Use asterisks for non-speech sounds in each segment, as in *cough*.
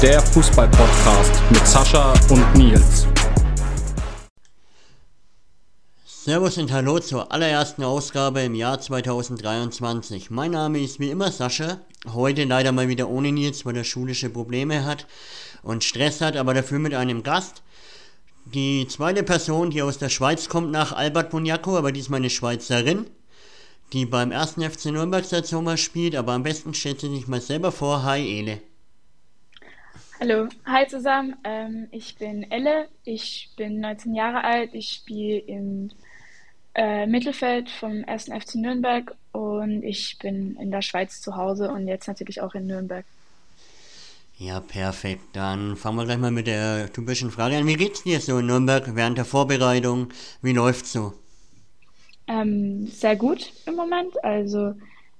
Der Fußball-Podcast mit Sascha und Nils. Servus und Hallo zur allerersten Ausgabe im Jahr 2023. Mein Name ist wie immer Sascha. Heute leider mal wieder ohne Nils, weil er schulische Probleme hat und Stress hat, aber dafür mit einem Gast. Die zweite Person, die aus der Schweiz kommt, nach Albert Boniaco, aber diesmal eine Schweizerin, die beim ersten FC Nürnberg seit Sommer spielt, aber am besten stellt sie sich mal selber vor. Hi Ele. Hallo, hi zusammen. Ähm, ich bin Elle, ich bin 19 Jahre alt, ich spiele im äh, Mittelfeld vom 1. FC Nürnberg und ich bin in der Schweiz zu Hause und jetzt natürlich auch in Nürnberg. Ja, perfekt. Dann fangen wir gleich mal mit der typischen Frage an. Wie geht's dir so in Nürnberg während der Vorbereitung? Wie läuft's so? Ähm, sehr gut im Moment. Also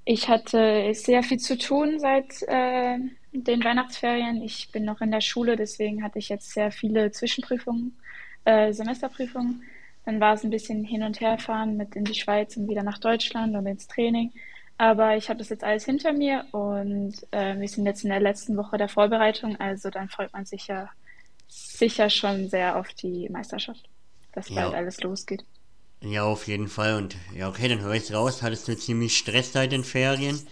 ich hatte sehr viel zu tun seit äh, den Weihnachtsferien. Ich bin noch in der Schule, deswegen hatte ich jetzt sehr viele Zwischenprüfungen, äh, Semesterprüfungen. Dann war es ein bisschen hin und her fahren mit in die Schweiz und wieder nach Deutschland und ins Training. Aber ich habe das jetzt alles hinter mir und äh, wir sind jetzt in der letzten Woche der Vorbereitung. Also dann freut man sich ja sicher schon sehr auf die Meisterschaft, dass Ja. bald alles losgeht. Ja, auf jeden Fall. Und ja, okay, dann höre ich raus. Hattest du ziemlich Stress seit den Ferien?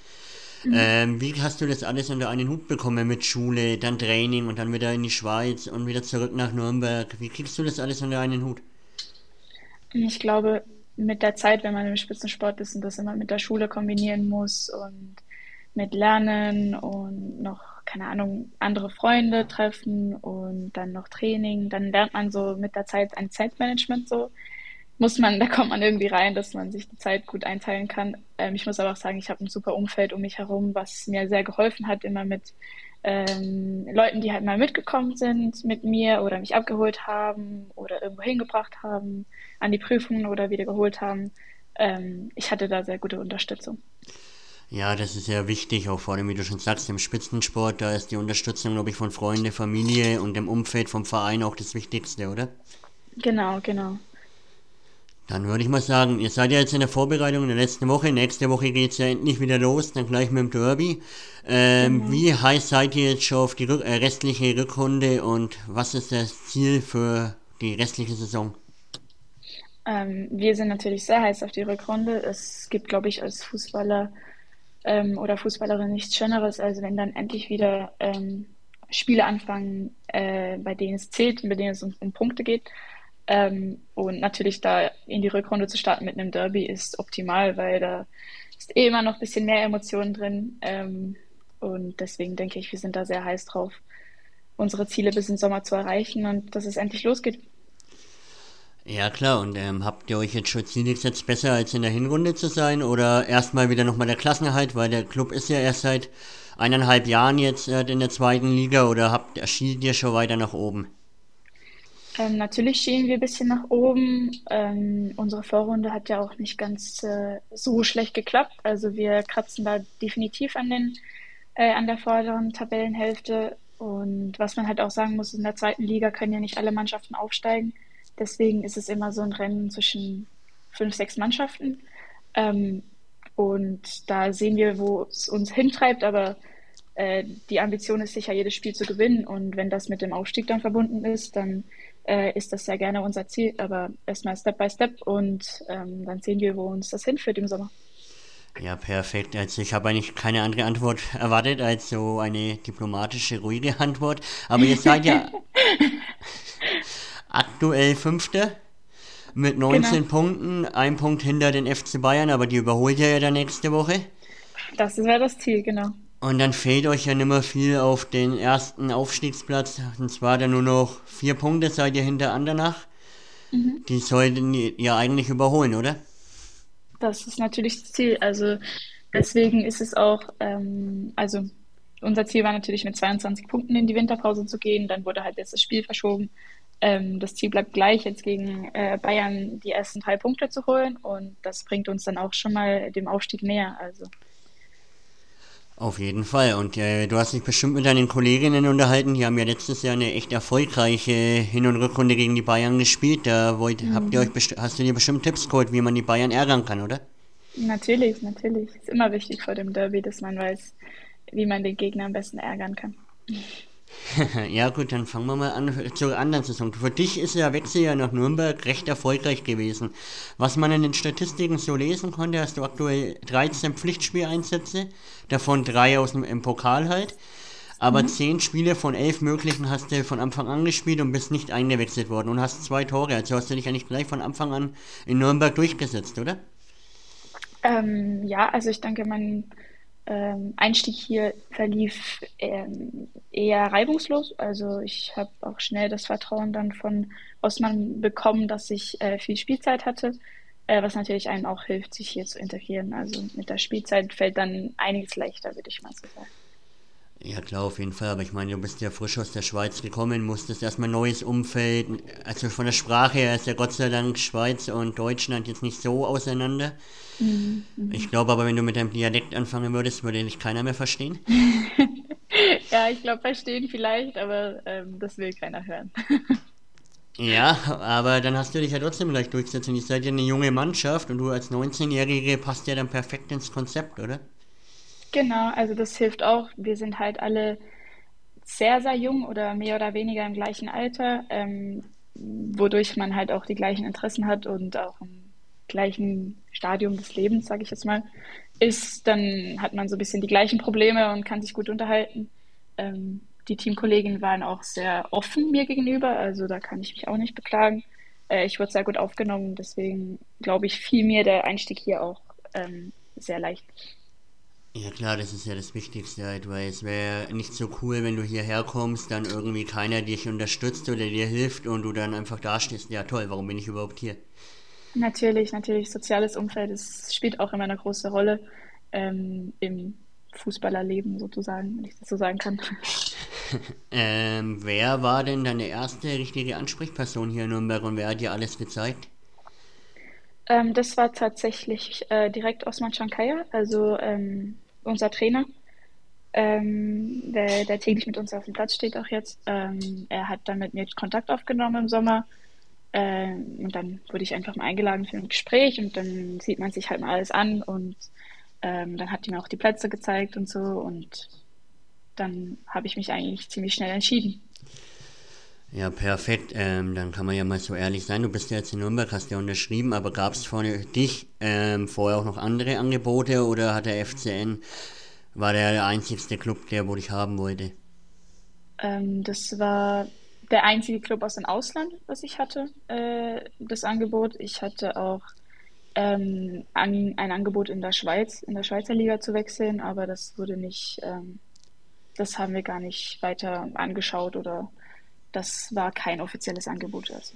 Ähm, wie hast du das alles unter einen Hut bekommen mit Schule, dann Training und dann wieder in die Schweiz und wieder zurück nach Nürnberg? Wie kriegst du das alles unter einen Hut? Ich glaube, mit der Zeit, wenn man im Spitzensport ist und das immer mit der Schule kombinieren muss und mit Lernen und noch, keine Ahnung, andere Freunde treffen und dann noch Training, dann lernt man so mit der Zeit ein Zeitmanagement so. Muss man, da kommt man irgendwie rein, dass man sich die Zeit gut einteilen kann. Ähm, ich muss aber auch sagen, ich habe ein super Umfeld um mich herum, was mir sehr geholfen hat, immer mit ähm, Leuten, die halt mal mitgekommen sind mit mir oder mich abgeholt haben oder irgendwo hingebracht haben, an die Prüfungen oder wieder geholt haben. Ähm, ich hatte da sehr gute Unterstützung. Ja, das ist ja wichtig, auch vor allem, wie du schon sagst, im Spitzensport, da ist die Unterstützung, glaube ich, von Freunde, Familie und dem Umfeld vom Verein auch das Wichtigste, oder? Genau, genau. Dann würde ich mal sagen, ihr seid ja jetzt in der Vorbereitung in der letzten Woche. Nächste Woche geht's ja endlich wieder los, dann gleich mit dem Derby. Ähm, Wie heiß seid ihr jetzt schon auf die Rück äh, restliche Rückrunde und was ist das Ziel für die restliche Saison? Ähm, wir sind natürlich sehr heiß auf die Rückrunde. Es gibt, glaube ich, als Fußballer ähm, oder Fußballerin nichts Schöneres, als wenn dann endlich wieder ähm, Spiele anfangen, äh, bei denen es zählt und bei denen es um, um Punkte geht. Ähm, und natürlich da in die Rückrunde zu starten mit einem Derby ist optimal, weil da ist eh immer noch ein bisschen mehr Emotionen drin. Ähm, und deswegen denke ich, wir sind da sehr heiß drauf, unsere Ziele bis im Sommer zu erreichen und dass es endlich losgeht. Ja klar, und ähm, habt ihr euch jetzt schon Ziel gesetzt, besser als in der Hinrunde zu sein oder erstmal wieder nochmal der Klassenerhalt, weil der Club ist ja erst seit eineinhalb Jahren jetzt äh, in der zweiten Liga oder habt ihr schon weiter nach oben? Ähm, natürlich schielen wir ein bisschen nach oben. Ähm, unsere Vorrunde hat ja auch nicht ganz äh, so schlecht geklappt. Also wir kratzen da definitiv an den, äh, an der vorderen Tabellenhälfte. Und was man halt auch sagen muss, in der zweiten Liga können ja nicht alle Mannschaften aufsteigen. Deswegen ist es immer so ein Rennen zwischen fünf, sechs Mannschaften. Ähm, und da sehen wir, wo es uns hintreibt, aber äh, die Ambition ist sicher, jedes Spiel zu gewinnen. Und wenn das mit dem Aufstieg dann verbunden ist, dann äh, ist das sehr gerne unser Ziel. Aber erstmal Step by Step und ähm, dann sehen wir, wo uns das hinführt im Sommer. Ja, perfekt. Also ich habe eigentlich keine andere Antwort erwartet als so eine diplomatische, ruhige Antwort. Aber ihr seid ja *laughs* aktuell Fünfter mit 19 Genau. Punkten, ein Punkt hinter den FC Bayern, aber die überholt ihr ja dann nächste Woche. Das wäre das Ziel, genau. Und dann fehlt euch ja nicht mehr viel auf den ersten Aufstiegsplatz. Und zwar dann nur noch vier Punkte seid ihr hinter Andernach. Die sollten ihr eigentlich überholen, oder? Das ist natürlich das Ziel. Also deswegen ist es auch, ähm, also unser Ziel war natürlich mit 22 Punkten in die Winterpause zu gehen. Dann wurde halt jetzt das Spiel verschoben. Ähm, das Ziel bleibt gleich, jetzt gegen äh, Bayern die ersten drei Punkte zu holen. Und das bringt uns dann auch schon mal dem Aufstieg näher. Also Auf jeden Fall. Und äh, du hast dich bestimmt mit deinen Kolleginnen unterhalten. Die haben ja letztes Jahr eine echt erfolgreiche Hin- und Rückrunde gegen die Bayern gespielt. Da wollt, habt ihr euch hast du dir bestimmt Tipps geholt, wie man die Bayern ärgern kann, oder? natürlich, natürlich. Ist immer wichtig vor dem Derby, dass man weiß, wie man den Gegner am besten ärgern kann. *laughs* ja gut, dann fangen wir mal an zur anderen Saison. Für dich ist der Wechsel ja nach Nürnberg recht erfolgreich gewesen. Was man in den Statistiken so lesen konnte, hast du aktuell 13 Pflichtspieleinsätze, davon drei aus dem im Pokal halt. Aber mhm. 10 Spiele von 11 möglichen hast du von Anfang an gespielt und bist nicht eingewechselt worden und hast zwei Tore. Also hast du dich eigentlich gleich von Anfang an in Nürnberg durchgesetzt, oder? Ähm, ja, also ich denke, mein ähm, Einstieg hier verlief ähm, eher reibungslos. Also ich habe auch schnell das Vertrauen dann von Osman bekommen, dass ich äh, viel Spielzeit hatte, äh, was natürlich einem auch hilft, sich hier zu integrieren. Also mit der Spielzeit fällt dann einiges leichter, würde ich mal so sagen. Ja klar, auf jeden Fall, aber ich meine, du bist ja frisch aus der Schweiz gekommen, musstest erstmal neues Umfeld, also von der Sprache her ist ja Gott sei Dank Schweiz und Deutschland jetzt nicht so auseinander. Mhm. Ich glaube aber, wenn du mit deinem Dialekt anfangen würdest, würde dich keiner mehr verstehen. *laughs* ja, ich glaube, verstehen vielleicht, aber ähm, das will keiner hören. *laughs* ja, aber dann hast du dich ja trotzdem gleich durchgesetzt und ihr seid ja eine junge Mannschaft und du als 19-Jährige passt ja dann perfekt ins Konzept, oder? Genau, also das hilft auch. Wir sind halt alle sehr, sehr jung oder mehr oder weniger im gleichen Alter, ähm, wodurch man halt auch die gleichen Interessen hat und auch im gleichen Stadium des Lebens, sage ich jetzt mal, ist, dann hat man so ein bisschen die gleichen Probleme und kann sich gut unterhalten. Ähm, die Teamkolleginnen waren auch sehr offen mir gegenüber, also da kann ich mich auch nicht beklagen. Äh, ich wurde sehr gut aufgenommen, deswegen glaube ich, fiel mir der Einstieg hier auch ähm, sehr leicht. Ja klar, das ist ja das Wichtigste halt, weil es wäre nicht so cool, wenn du hierher kommst, dann irgendwie keiner dich unterstützt oder dir hilft und du dann einfach dastehst, ja toll, warum bin ich überhaupt hier? Natürlich, natürlich, soziales Umfeld das spielt auch immer eine große Rolle ähm, im Fußballerleben sozusagen, wenn ich das so sagen kann. *laughs* ähm, wer war denn deine erste richtige Ansprechperson hier in Nürnberg und wer hat dir alles gezeigt? Ähm, das war tatsächlich äh, direkt Osman Shankaya, also ähm, unser Trainer, ähm, der, der, täglich mit uns auf dem Platz steht auch jetzt. Ähm, er hat dann mit mir Kontakt aufgenommen im Sommer. Ähm, und dann wurde ich einfach mal eingeladen für ein Gespräch und dann sieht man sich halt mal alles an und ähm, dann hat die mir auch die Plätze gezeigt und so und dann habe ich mich eigentlich ziemlich schnell entschieden. Ja, perfekt. Ähm, dann kann man ja mal so ehrlich sein. Du bist ja jetzt in Nürnberg, hast ja unterschrieben, aber gab es für dich ähm, vorher auch noch andere Angebote oder hat der FCN, war der der einzigste Club, der wo dich haben wollte? Ähm, das war der einzige Club aus dem Ausland, was ich hatte, äh, das Angebot. Ich hatte auch ähm, an, ein Angebot in der Schweiz, in der Schweizer Liga zu wechseln, aber das wurde nicht, ähm, das haben wir gar nicht weiter angeschaut oder das war kein offizielles Angebot. Also.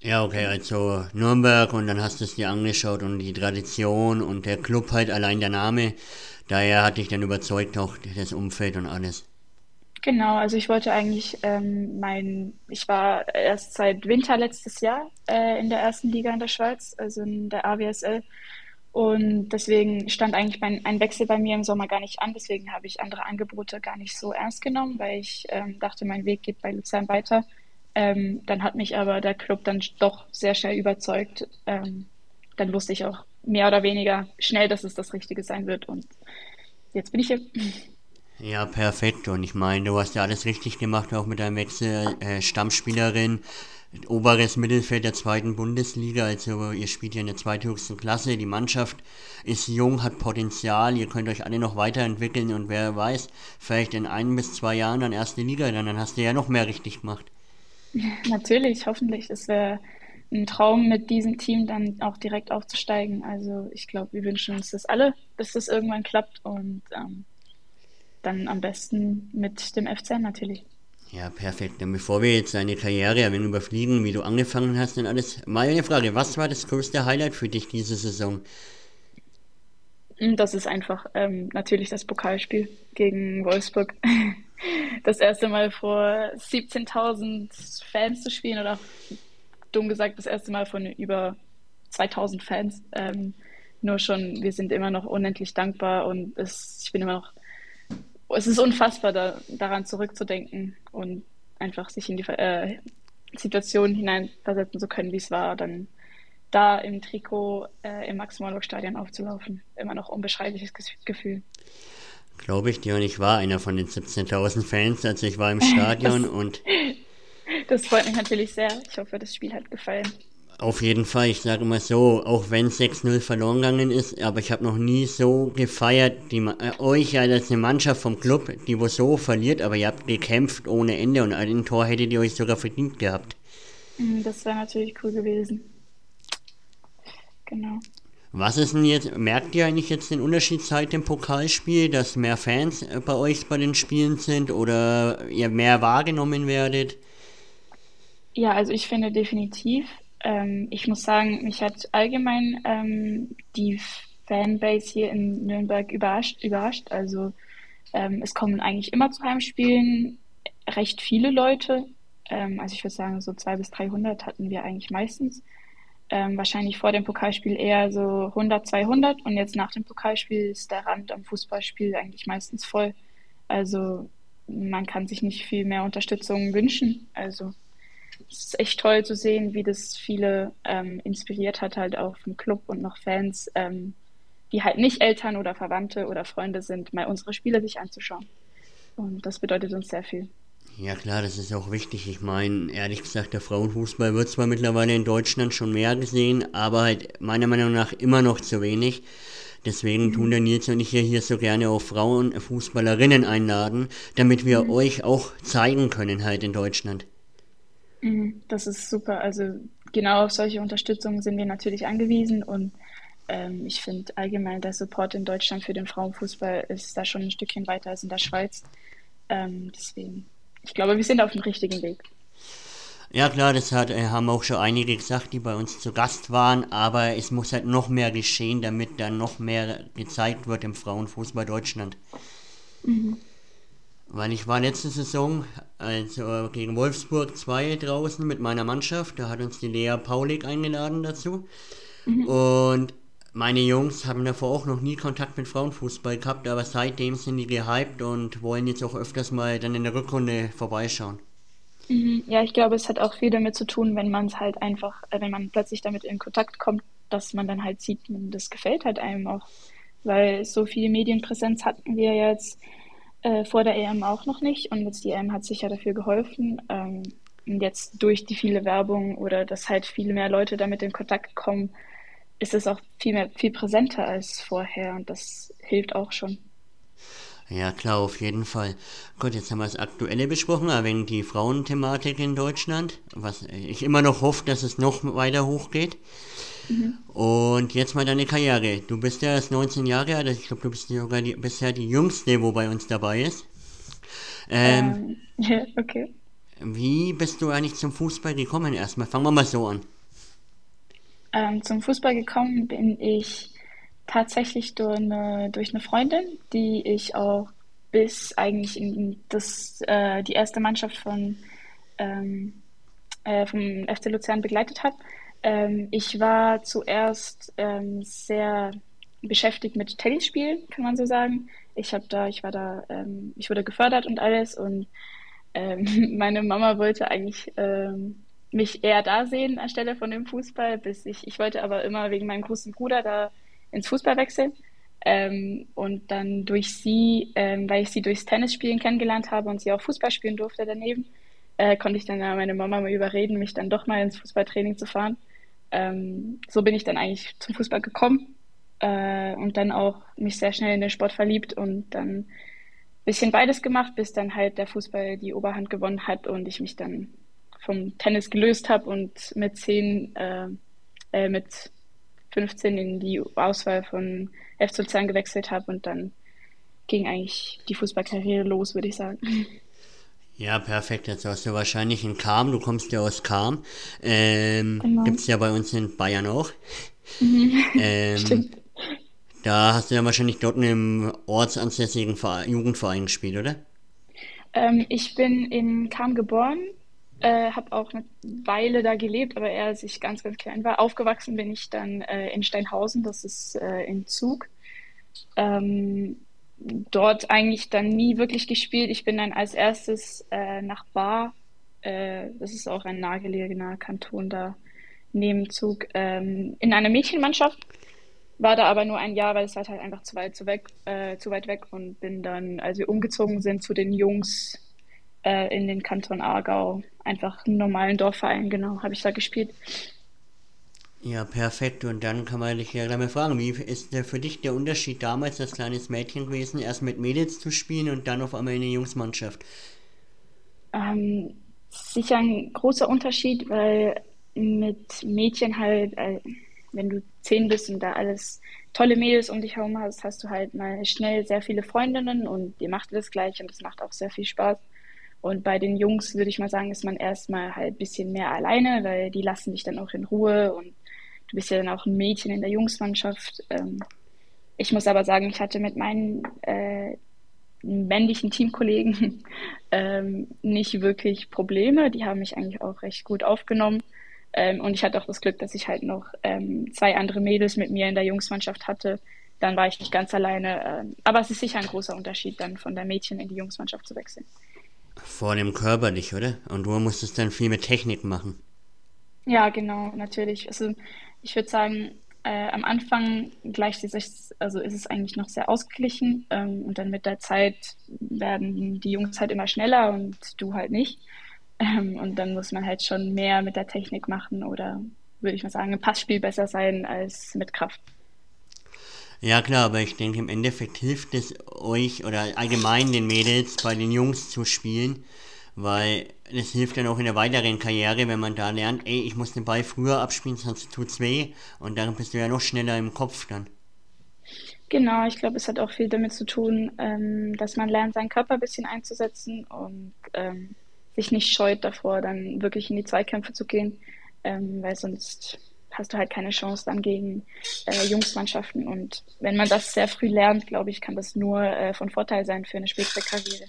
Ja, okay, also Nürnberg und dann hast du es dir angeschaut und die Tradition und der Club halt, allein der Name, daher hat dich dann überzeugt auch das Umfeld und alles. Genau, also ich wollte eigentlich ähm, mein, ich war erst seit Winter letztes Jahr äh, in der ersten Liga in der Schweiz, also in der AWSL und deswegen stand eigentlich mein, ein Wechsel bei mir im Sommer gar nicht an. Deswegen habe ich andere Angebote gar nicht so ernst genommen, weil ich ähm, dachte, mein Weg geht bei Luzern weiter. Ähm, dann hat mich aber der Club dann doch sehr schnell überzeugt. Ähm, dann wusste ich auch mehr oder weniger schnell, dass es das Richtige sein wird. Und jetzt bin ich hier. Ja, perfekt. Und ich meine, du hast ja alles richtig gemacht, auch mit deinem Wechsel. Äh, Stammspielerin, oberes Mittelfeld der zweiten Bundesliga. Also ihr spielt ja in der zweithöchsten Klasse. Die Mannschaft ist jung, hat Potenzial. Ihr könnt euch alle noch weiterentwickeln und wer weiß, vielleicht in ein bis zwei Jahren dann erste Liga, dann, dann hast du ja noch mehr richtig gemacht. *laughs* Natürlich, hoffentlich. Es wäre ein Traum, mit diesem Team dann auch direkt aufzusteigen. Also ich glaube, wir wünschen uns das alle, dass das irgendwann klappt und ähm, dann am besten mit dem FC natürlich. Ja, perfekt. Dann bevor wir jetzt deine Karriere ein überfliegen, wie du angefangen hast und alles, mal eine Frage. Was war das größte Highlight für dich diese Saison? Hm, das ist einfach ähm, natürlich das Pokalspiel gegen Wolfsburg. *laughs* Das erste Mal vor 17.000 Fans zu spielen oder dumm gesagt das erste Mal von über 2.000 Fans. Ähm, nur schon, wir sind immer noch unendlich dankbar und es, ich bin immer noch es ist unfassbar, da, daran zurückzudenken und einfach sich in die äh, Situation hineinversetzen zu können, wie es war, dann da im Trikot äh, im Max-Morlock-Stadion aufzulaufen. Immer noch unbeschreibliches Gefühl. Glaube ich dir und ich war einer von den 17.000 Fans, also ich war im *laughs* Stadion das, und. Das freut mich natürlich sehr. Ich hoffe, das Spiel hat gefallen. Auf jeden Fall, ich sage immer so, auch wenn 6-0 verloren gegangen ist, aber ich habe noch nie so gefeiert, die, äh, euch ja als eine Mannschaft vom Club, die wo so verliert, aber ihr habt gekämpft ohne Ende und ein Tor hättet ihr euch sogar verdient gehabt. Mhm, das wäre natürlich cool gewesen. Genau. Was ist denn jetzt, merkt ihr eigentlich jetzt den Unterschied seit dem Pokalspiel, dass mehr Fans äh, bei euch bei den Spielen sind oder ihr mehr wahrgenommen werdet? Ja, also ich finde definitiv, ähm, ich muss sagen, mich hat allgemein ähm, die Fanbase hier in Nürnberg überrascht. überrascht. Also ähm, es kommen eigentlich immer zu Heimspielen recht viele Leute. Ähm, also ich würde sagen, so 200 bis 300 hatten wir eigentlich meistens. Ähm, wahrscheinlich vor dem Pokalspiel eher so 100, 200 und jetzt nach dem Pokalspiel ist der Rand am Fußballspiel eigentlich meistens voll. Also man kann sich nicht viel mehr Unterstützung wünschen. Also es ist echt toll zu sehen, wie das viele ähm, inspiriert hat, halt auch vom Club und noch Fans, ähm, die halt nicht Eltern oder Verwandte oder Freunde sind, mal unsere Spiele sich anzuschauen. Und das bedeutet uns sehr viel. Ja klar, das ist auch wichtig. Ich meine, ehrlich gesagt, der Frauenfußball wird zwar mittlerweile in Deutschland schon mehr gesehen, aber halt meiner Meinung nach immer noch zu wenig. Deswegen mhm. tun der Nils und ich ja hier so gerne auch Frauenfußballerinnen einladen, damit wir mhm. euch auch zeigen können halt in Deutschland. Mhm, das ist super. Also genau auf solche Unterstützung sind wir natürlich angewiesen und ähm, ich finde allgemein der Support in Deutschland für den Frauenfußball ist da schon ein Stückchen weiter als in der Schweiz. Ähm, deswegen, ich glaube, wir sind auf dem richtigen Weg. Ja klar, das hat, äh, haben auch schon einige gesagt, die bei uns zu Gast waren, aber es muss halt noch mehr geschehen, damit dann noch mehr gezeigt wird im Frauenfußball Deutschland. Mhm. Weil ich war letzte Saison also gegen Wolfsburg 2 draußen mit meiner Mannschaft. Da hat uns die Lea Paulik eingeladen dazu. Mhm. Und meine Jungs haben davor auch noch nie Kontakt mit Frauenfußball gehabt, aber seitdem sind die gehypt und wollen jetzt auch öfters mal dann in der Rückrunde vorbeischauen. Mhm. Ja, ich glaube, es hat auch viel damit zu tun, wenn man es halt einfach, äh, wenn man plötzlich damit in Kontakt kommt, dass man dann halt sieht, das gefällt halt einem auch. Weil so viel Medienpräsenz hatten wir jetzt äh, vor der EM auch noch nicht und jetzt die EM hat sicher dafür geholfen. Ähm, und jetzt durch die viele Werbung oder dass halt viel mehr Leute damit in Kontakt kommen, ist es auch viel mehr, viel präsenter als vorher und das hilft auch schon. Ja, klar, auf jeden Fall. Gut, jetzt haben wir das Aktuelle besprochen, aber wegen die Frauenthematik in Deutschland, was ich immer noch hoffe, dass es noch weiter hochgeht. Mhm. Und jetzt mal deine Karriere. Du bist ja erst 19 Jahre alt, also ich glaube, du bist sogar die, bisher die Jüngste, wo bei uns dabei ist. Ähm, ähm, *laughs* okay. Wie bist du eigentlich zum Fußball gekommen erstmal? Fangen wir mal so an. Ähm, zum Fußball gekommen bin ich tatsächlich durch eine, durch eine Freundin, die ich auch bis eigentlich in das, äh, die erste Mannschaft von, ähm, äh, vom FC Luzern begleitet habe. Ähm, ich war zuerst ähm, sehr beschäftigt mit Tennisspielen, kann man so sagen. Ich habe da, ich war da, ähm, ich wurde gefördert und alles und ähm, *laughs* meine Mama wollte eigentlich ähm, mich eher da sehen anstelle von dem Fußball, bis ich, ich wollte aber immer wegen meinem großen Bruder da ins Fußball wechseln. Ähm, und dann durch sie, ähm, weil ich sie durchs Tennisspielen kennengelernt habe und sie auch Fußball spielen durfte daneben, äh, konnte ich dann meine Mama mal überreden, mich dann doch mal ins Fußballtraining zu fahren ähm, so bin ich dann eigentlich zum Fußball gekommen äh, und dann auch mich sehr schnell in den Sport verliebt und dann ein bisschen beides gemacht, bis dann halt der Fußball die Oberhand gewonnen hat und ich mich dann vom Tennis gelöst habe und mit zehn, äh, äh, mit 15 in die Auswahl von FC Luzern gewechselt habe und dann ging eigentlich die Fußballkarriere los, würde ich sagen. Ja, perfekt. Jetzt hast du wahrscheinlich in Kam, du kommst ja aus Kam. Ähm, genau. Gibt es ja bei uns in Bayern auch. Mhm. Ähm, Stimmt. Da hast du ja wahrscheinlich dort in einem ortsansässigen Verein, Jugendverein gespielt, oder? Ähm, ich bin in Kam geboren, äh, habe auch eine Weile da gelebt, aber eher als ich ganz, ganz klein war. Aufgewachsen bin ich dann äh, in Steinhausen, das ist äh, in Zug. Ähm, dort eigentlich dann nie wirklich gespielt. Ich bin dann als erstes äh, nach Bar, äh, das ist auch ein nahegelegener Kanton da, neben Zug, ähm, in einer Mädchenmannschaft. war da aber nur ein Jahr, weil es war halt einfach zu weit, zu, weg, äh, zu weit weg und bin dann, als wir umgezogen sind zu den Jungs äh, in den Kanton Aargau, einfach einen normalen Dorfverein, genau, habe ich da gespielt. Ja, perfekt. Und dann kann man dich ja gleich mal fragen, wie ist der für dich der Unterschied damals als kleines Mädchen gewesen, erst mit Mädels zu spielen und dann auf einmal in der Jungsmannschaft? Ähm, sicher ein großer Unterschied, weil mit Mädchen halt, äh, wenn du zehn bist und da alles tolle Mädels um dich herum hast, hast du halt mal schnell sehr viele Freundinnen und dir macht das gleich und es macht auch sehr viel Spaß. Und bei den Jungs würde ich mal sagen, ist man erstmal halt ein bisschen mehr alleine, weil die lassen dich dann auch in Ruhe und du bist ja dann auch ein Mädchen in der Jungsmannschaft. Ähm, ich muss aber sagen, ich hatte mit meinen äh, männlichen Teamkollegen *laughs* ähm, nicht wirklich Probleme. Die haben mich eigentlich auch recht gut aufgenommen. Ähm, und ich hatte auch das Glück, dass ich halt noch ähm, zwei andere Mädels mit mir in der Jungsmannschaft hatte. Dann war ich nicht ganz alleine. Ähm, aber es ist sicher ein großer Unterschied, dann von der Mädchen in die Jungsmannschaft zu wechseln. Vor dem körperlich, oder? Und du musstest dann viel mit Technik machen. Ja, genau, natürlich. Also ich würde sagen, äh, am Anfang gleicht sich, also ist es eigentlich noch sehr ausgeglichen ähm, und dann mit der Zeit werden die Jungs halt immer schneller und du halt nicht. Ähm, und dann muss man halt schon mehr mit der Technik machen oder würde ich mal sagen, im Passspiel besser sein als mit Kraft. Ja klar, aber ich denke im Endeffekt hilft es euch oder allgemein den Mädels bei den Jungs zu spielen, weil das hilft dann auch in der weiteren Karriere, wenn man da lernt, ey, ich muss den Ball früher abspielen, sonst tut's weh und dann bist du ja noch schneller im Kopf dann. Genau, ich glaube, es hat auch viel damit zu tun, ähm, dass man lernt, seinen Körper ein bisschen einzusetzen und ähm, sich nicht scheut davor, dann wirklich in die Zweikämpfe zu gehen, ähm, weil sonst hast du halt keine Chance dann gegen äh, Jungsmannschaften. Und wenn man das sehr früh lernt, glaube ich, kann das nur äh, von Vorteil sein für eine spätere Karriere.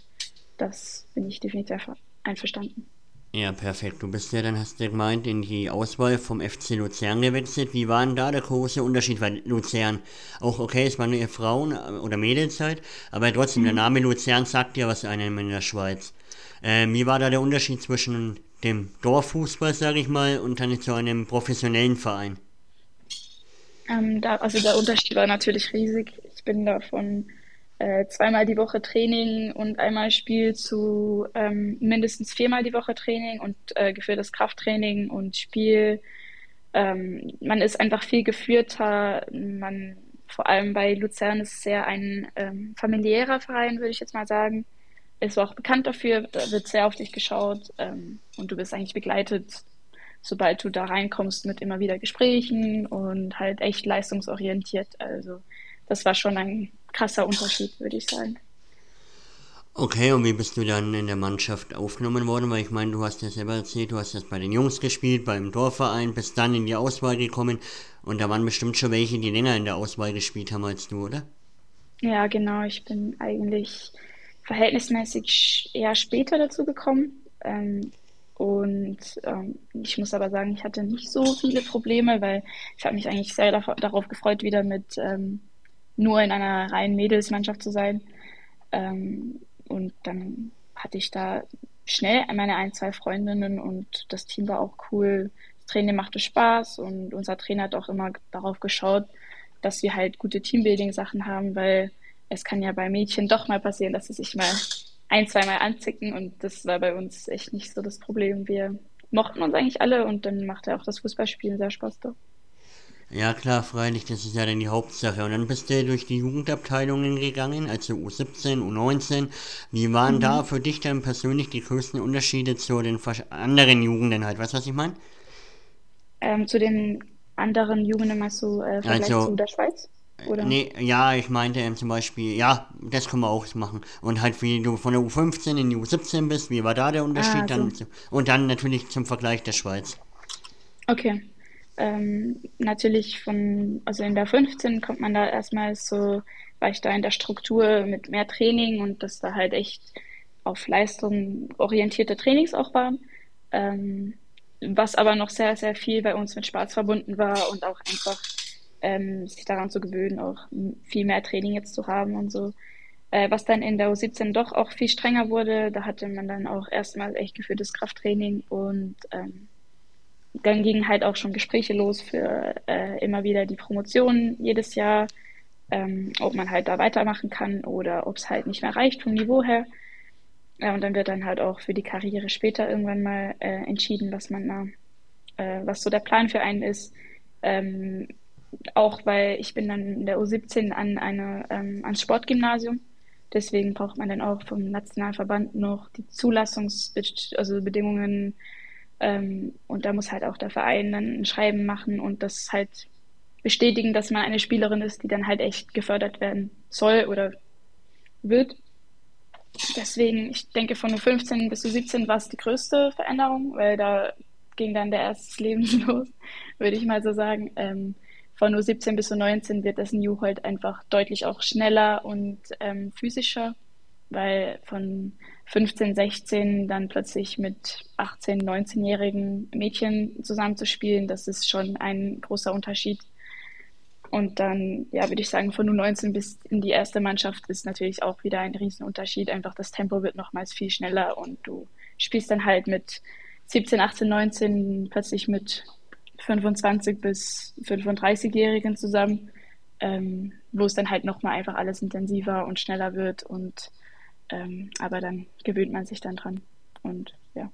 Das bin ich definitiv einverstanden. Ja, perfekt. Du bist ja dann, hast du gemeint, in die Auswahl vom FC Luzern gewechselt. Wie war denn da der große Unterschied? Weil Luzern, auch okay, es waren nur Frauen äh, oder Mädelzeit, aber trotzdem, mhm. der Name Luzern sagt ja was einem in der Schweiz. Ähm, wie war da der Unterschied zwischen dem Dorffußball, sage ich mal, und dann zu einem professionellen Verein? Ähm, da, also der Unterschied war natürlich riesig. Ich bin da von äh, zweimal die Woche Training und einmal Spiel zu ähm, mindestens viermal die Woche Training und äh, geführtes Krafttraining und Spiel. Ähm, man ist einfach viel geführter. Man, vor allem bei Luzern ist es sehr ein ähm, familiärer Verein, würde ich jetzt mal sagen ist auch bekannt dafür, da wird sehr auf dich geschaut ähm, und du bist eigentlich begleitet, sobald du da reinkommst mit immer wieder Gesprächen und halt echt leistungsorientiert. Also das war schon ein krasser Unterschied, würde ich sagen. Okay, und wie bist du dann in der Mannschaft aufgenommen worden? Weil ich meine, du hast ja selber erzählt, du hast das bei den Jungs gespielt, beim Dorfverein, bist dann in die Auswahl gekommen und da waren bestimmt schon welche, die länger in der Auswahl gespielt haben als du, oder? Ja, genau. Ich bin eigentlich verhältnismäßig eher später dazu gekommen. Ähm, und ähm, ich muss aber sagen, ich hatte nicht so viele Probleme, weil ich habe mich eigentlich sehr darauf gefreut, wieder mit ähm, nur in einer reinen Mädelsmannschaft zu sein. Ähm, und dann hatte ich da schnell meine ein, zwei Freundinnen und das Team war auch cool. Das Training machte Spaß und unser Trainer hat auch immer darauf geschaut, dass wir halt gute Teambuilding-Sachen haben, weil es kann ja bei Mädchen doch mal passieren, dass sie sich mal ein, zweimal anzicken und das war bei uns echt nicht so das Problem. Wir mochten uns eigentlich alle und dann machte auch das Fußballspielen sehr Spaß doch. Ja klar, freilich, das ist ja dann die Hauptsache. Und dann bist du durch die Jugendabteilungen gegangen, also U17, U19. Wie waren mhm. da für dich dann persönlich die größten Unterschiede zu den anderen Jugenden halt? Weißt du, was ich meine? Ähm, zu den anderen Jugenden meinst du äh, Vergleich also, zu der Schweiz? Oder? Nee, ja, ich meinte ähm, zum Beispiel, ja, das können wir auch machen. Und halt, wie du von der U15 in die U17 bist, wie war da der Unterschied? Ah, dann, so. Und dann natürlich zum Vergleich der Schweiz. Okay. Ähm, natürlich von, also in der 15 kommt man da erstmal so, war ich da in der Struktur mit mehr Training und dass da halt echt auf Leistung orientierte Trainings auch waren. Ähm, was aber noch sehr, sehr viel bei uns mit Spaß verbunden war und auch einfach ähm, sich daran zu gewöhnen, auch viel mehr Training jetzt zu haben und so. Äh, was dann in der U17 doch auch viel strenger wurde, da hatte man dann auch erstmal echt geführtes Krafttraining und ähm, dann gingen halt auch schon Gespräche los für äh, immer wieder die Promotion jedes Jahr, ähm, ob man halt da weitermachen kann oder ob es halt nicht mehr reicht vom Niveau her. Ja, und dann wird dann halt auch für die Karriere später irgendwann mal äh, entschieden, was man da, äh, was so der Plan für einen ist. Ähm, auch weil ich bin dann in der U17 an eine, ähm, ans Sportgymnasium. Deswegen braucht man dann auch vom Nationalverband noch die Zulassungsbedingungen also ähm, und da muss halt auch der Verein dann ein Schreiben machen und das halt bestätigen, dass man eine Spielerin ist, die dann halt echt gefördert werden soll oder wird. Deswegen, ich denke, von U15 bis U17 war es die größte Veränderung, weil da ging dann der erste *laughs* Leben los, würde ich mal so sagen. Ähm, von U17 bis U19 wird das New halt einfach deutlich auch schneller und ähm, physischer, weil von 15, 16 dann plötzlich mit 18, 19-jährigen Mädchen zusammenzuspielen, das ist schon ein großer Unterschied. Und dann, ja, würde ich sagen, von U19 bis in die erste Mannschaft ist natürlich auch wieder ein Riesenunterschied. Einfach das Tempo wird nochmals viel schneller und du spielst dann halt mit 17, 18, 19 plötzlich mit 25 bis 35-Jährigen zusammen, ähm, wo es dann halt nochmal einfach alles intensiver und schneller wird und ähm, aber dann gewöhnt man sich dann dran. Und ja.